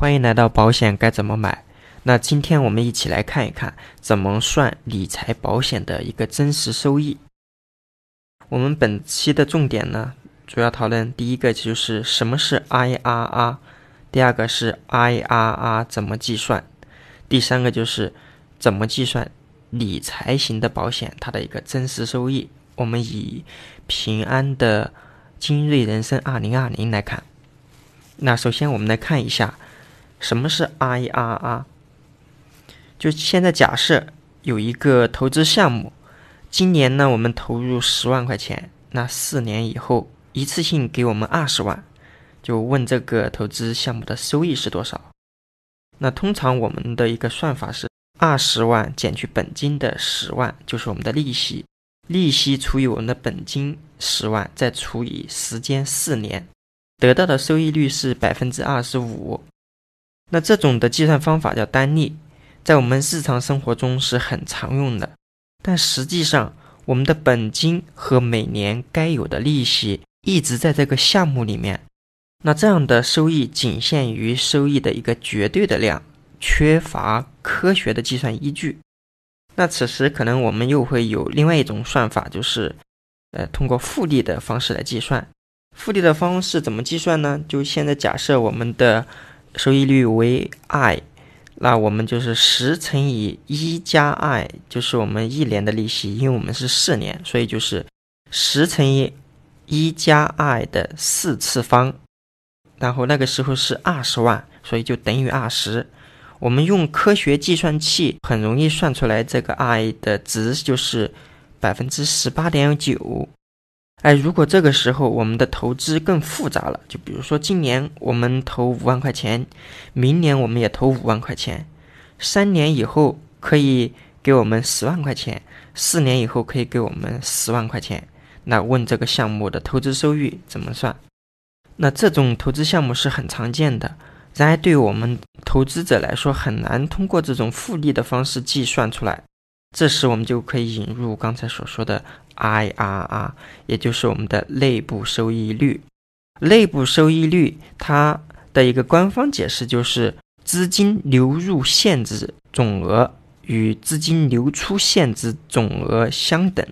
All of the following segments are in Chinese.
欢迎来到保险该怎么买。那今天我们一起来看一看怎么算理财保险的一个真实收益。我们本期的重点呢，主要讨论第一个就是什么是 IRR，第二个是 IRR 怎么计算，第三个就是怎么计算理财型的保险它的一个真实收益。我们以平安的精锐人生二零二零来看。那首先我们来看一下。什么是 IRR？就现在假设有一个投资项目，今年呢我们投入十万块钱，那四年以后一次性给我们二十万，就问这个投资项目的收益是多少？那通常我们的一个算法是二十万减去本金的十万，就是我们的利息，利息除以我们的本金十万，再除以时间四年，得到的收益率是百分之二十五。那这种的计算方法叫单利，在我们日常生活中是很常用的。但实际上，我们的本金和每年该有的利息一直在这个项目里面。那这样的收益仅限于收益的一个绝对的量，缺乏科学的计算依据。那此时可能我们又会有另外一种算法，就是呃通过复利的方式来计算。复利的方式怎么计算呢？就现在假设我们的。收益率为 i，那我们就是十乘以一加 i，就是我们一年的利息，因为我们是四年，所以就是十乘以一加 i 的四次方，然后那个时候是二十万，所以就等于二十。我们用科学计算器很容易算出来，这个 i 的值就是百分之十八点九。哎，如果这个时候我们的投资更复杂了，就比如说今年我们投五万块钱，明年我们也投五万块钱，三年以后可以给我们十万块钱，四年以后可以给我们十万块钱。那问这个项目的投资收益怎么算？那这种投资项目是很常见的，然而对我们投资者来说很难通过这种复利的方式计算出来。这时我们就可以引入刚才所说的 IRR，也就是我们的内部收益率。内部收益率它的一个官方解释就是资金流入现值总额与资金流出现值总额相等，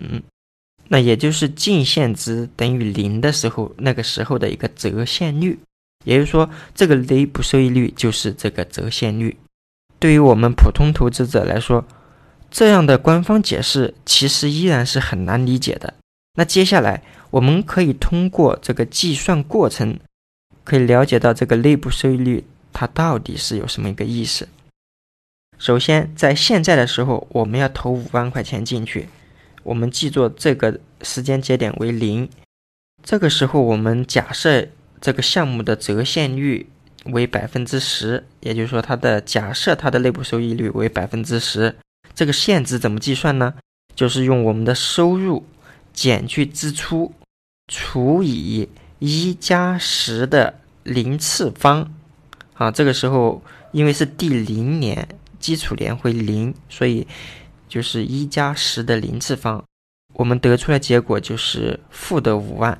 那也就是净现值等于零的时候，那个时候的一个折现率。也就是说，这个内部收益率就是这个折现率。对于我们普通投资者来说，这样的官方解释其实依然是很难理解的。那接下来我们可以通过这个计算过程，可以了解到这个内部收益率它到底是有什么一个意思。首先，在现在的时候，我们要投五万块钱进去，我们记作这个时间节点为零。这个时候，我们假设这个项目的折现率为百分之十，也就是说，它的假设它的内部收益率为百分之十。这个现值怎么计算呢？就是用我们的收入减去支出除以一加十的零次方。啊，这个时候因为是第零年，基础年会零，所以就是一加十的零次方。我们得出来结果就是负的五万。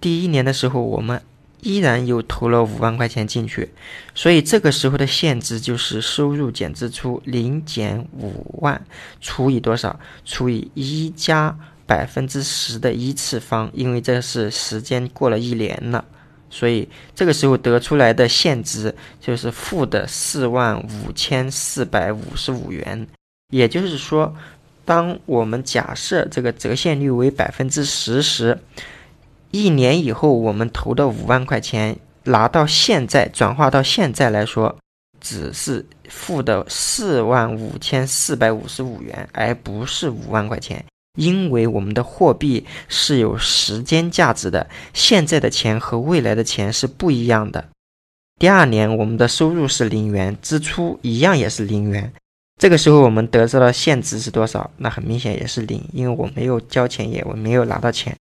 第一年的时候，我们。依然又投了五万块钱进去，所以这个时候的现值就是收入减支出零减五万除以多少？除以一加百分之十的一次方，因为这是时间过了一年了，所以这个时候得出来的现值就是负的四万五千四百五十五元。也就是说，当我们假设这个折现率为百分之十时，一年以后，我们投的五万块钱拿到现在转化到现在来说，只是付的四万五千四百五十五元，而不是五万块钱。因为我们的货币是有时间价值的，现在的钱和未来的钱是不一样的。第二年我们的收入是零元，支出一样也是零元。这个时候我们得到的现值是多少？那很明显也是零，因为我没有交钱，也我没有拿到钱。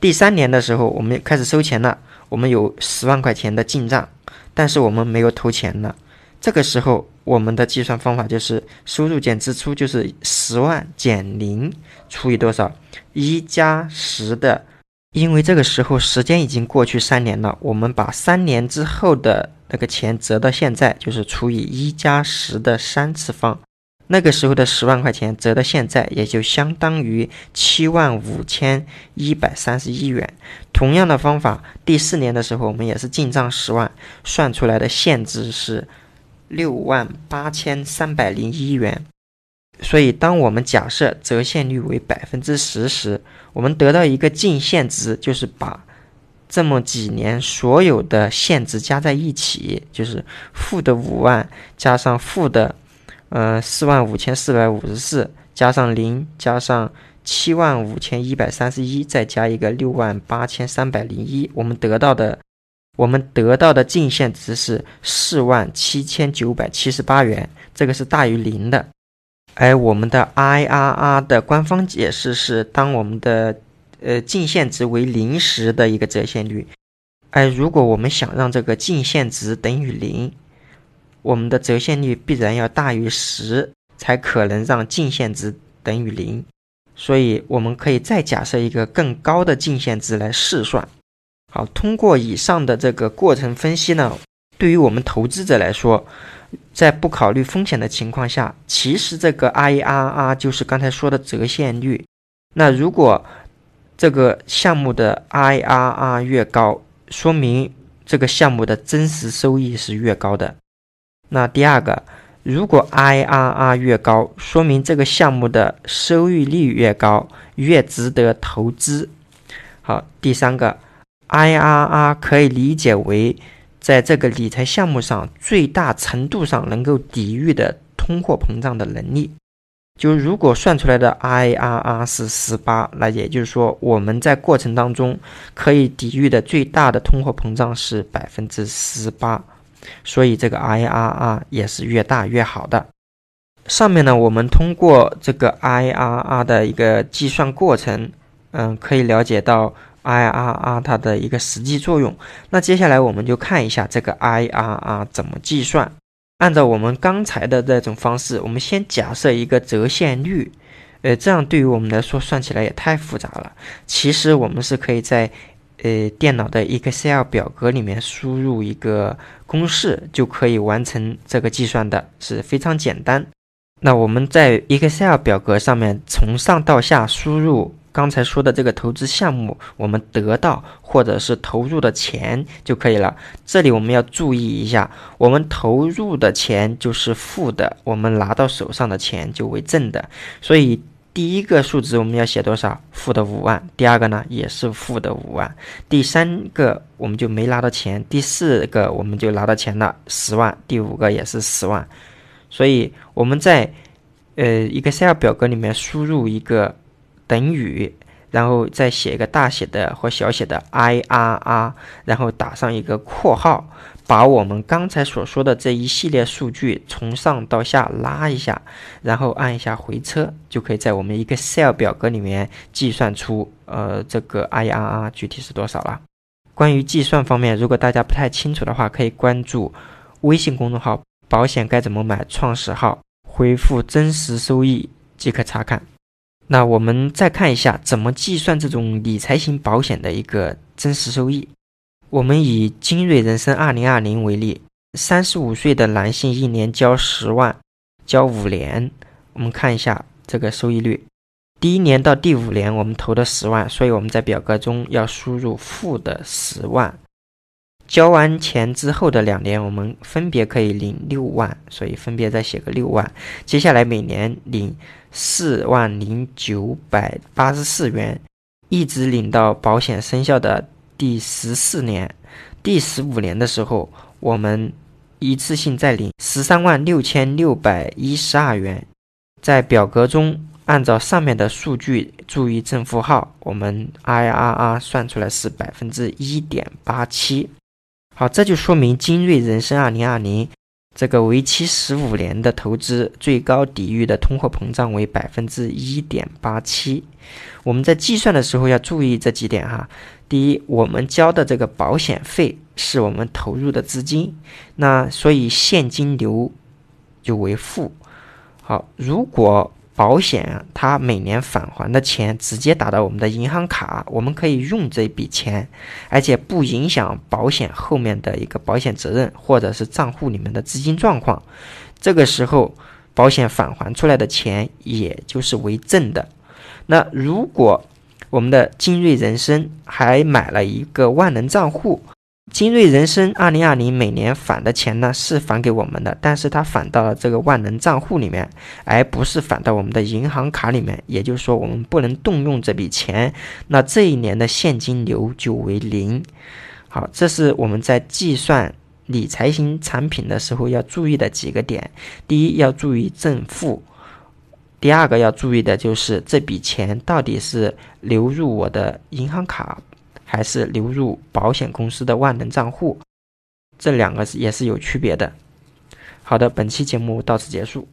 第三年的时候，我们开始收钱了。我们有十万块钱的进账，但是我们没有投钱了。这个时候，我们的计算方法就是收入减支出，就是十万减零除以多少？一加十的。因为这个时候时间已经过去三年了，我们把三年之后的那个钱折到现在，就是除以一加十的三次方。那个时候的十万块钱折到现在，也就相当于七万五千一百三十一元。同样的方法，第四年的时候，我们也是进账十万，算出来的现值是六万八千三百零一元。所以，当我们假设折现率为百分之十时，我们得到一个净现值，就是把这么几年所有的现值加在一起，就是负的五万加上负的。呃，四万五千四百五十四加上零，加上七万五千一百三十一，再加一个六万八千三百零一，我们得到的，我们得到的净现值是四万七千九百七十八元，这个是大于零的。而我们的 IRR 的官方解释是，当我们的呃净现值为零时的一个折现率。而如果我们想让这个净现值等于零。我们的折现率必然要大于十，才可能让净现值等于零。所以，我们可以再假设一个更高的净现值来试算。好，通过以上的这个过程分析呢，对于我们投资者来说，在不考虑风险的情况下，其实这个 IRR 就是刚才说的折现率。那如果这个项目的 IRR 越高，说明这个项目的真实收益是越高的。那第二个，如果 IRR 越高，说明这个项目的收益率越高，越值得投资。好，第三个，IRR 可以理解为在这个理财项目上最大程度上能够抵御的通货膨胀的能力。就如果算出来的 IRR 是十八，那也就是说我们在过程当中可以抵御的最大的通货膨胀是百分之十八。所以这个 IRR 也是越大越好的。上面呢，我们通过这个 IRR 的一个计算过程，嗯，可以了解到 IRR 它的一个实际作用。那接下来我们就看一下这个 IRR 怎么计算。按照我们刚才的这种方式，我们先假设一个折现率，呃，这样对于我们来说算起来也太复杂了。其实我们是可以在呃，电脑的 Excel 表格里面输入一个公式就可以完成这个计算的，是非常简单。那我们在 Excel 表格上面从上到下输入刚才说的这个投资项目，我们得到或者是投入的钱就可以了。这里我们要注意一下，我们投入的钱就是负的，我们拿到手上的钱就为正的，所以。第一个数值我们要写多少？负的五万。第二个呢，也是负的五万。第三个我们就没拿到钱。第四个我们就拿到钱了，十万。第五个也是十万。所以我们在呃 Excel 表格里面输入一个等于，然后再写一个大写的或小写的 IRR，然后打上一个括号。把我们刚才所说的这一系列数据从上到下拉一下，然后按一下回车，就可以在我们一个 Excel 表格里面计算出呃这个 IRR 具体是多少了。关于计算方面，如果大家不太清楚的话，可以关注微信公众号“保险该怎么买”创始号，回复“真实收益”即可查看。那我们再看一下怎么计算这种理财型保险的一个真实收益。我们以精锐人生二零二零为例，三十五岁的男性一年交十万，交五年，我们看一下这个收益率。第一年到第五年，我们投的十万，所以我们在表格中要输入负的十万。交完钱之后的两年，我们分别可以领六万，所以分别再写个六万。接下来每年领四万零九百八十四元，一直领到保险生效的。第十四年、第十五年的时候，我们一次性再领十三万六千六百一十二元。在表格中按照上面的数据，注意正负号，我们 IRR 算出来是百分之一点八七。好，这就说明精锐人生二零二零这个为期十五年的投资，最高抵御的通货膨胀为百分之一点八七。我们在计算的时候要注意这几点哈。第一，我们交的这个保险费是我们投入的资金，那所以现金流就为负。好，如果保险它每年返还的钱直接打到我们的银行卡，我们可以用这笔钱，而且不影响保险后面的一个保险责任或者是账户里面的资金状况。这个时候，保险返还出来的钱也就是为正的。那如果我们的精锐人生还买了一个万能账户。精锐人生二零二零每年返的钱呢是返给我们的，但是它返到了这个万能账户里面，而不是返到我们的银行卡里面。也就是说，我们不能动用这笔钱，那这一年的现金流就为零。好，这是我们在计算理财型产品的时候要注意的几个点。第一，要注意正负；第二个要注意的就是这笔钱到底是流入我的银行卡。还是流入保险公司的万能账户，这两个也是有区别的。好的，本期节目到此结束。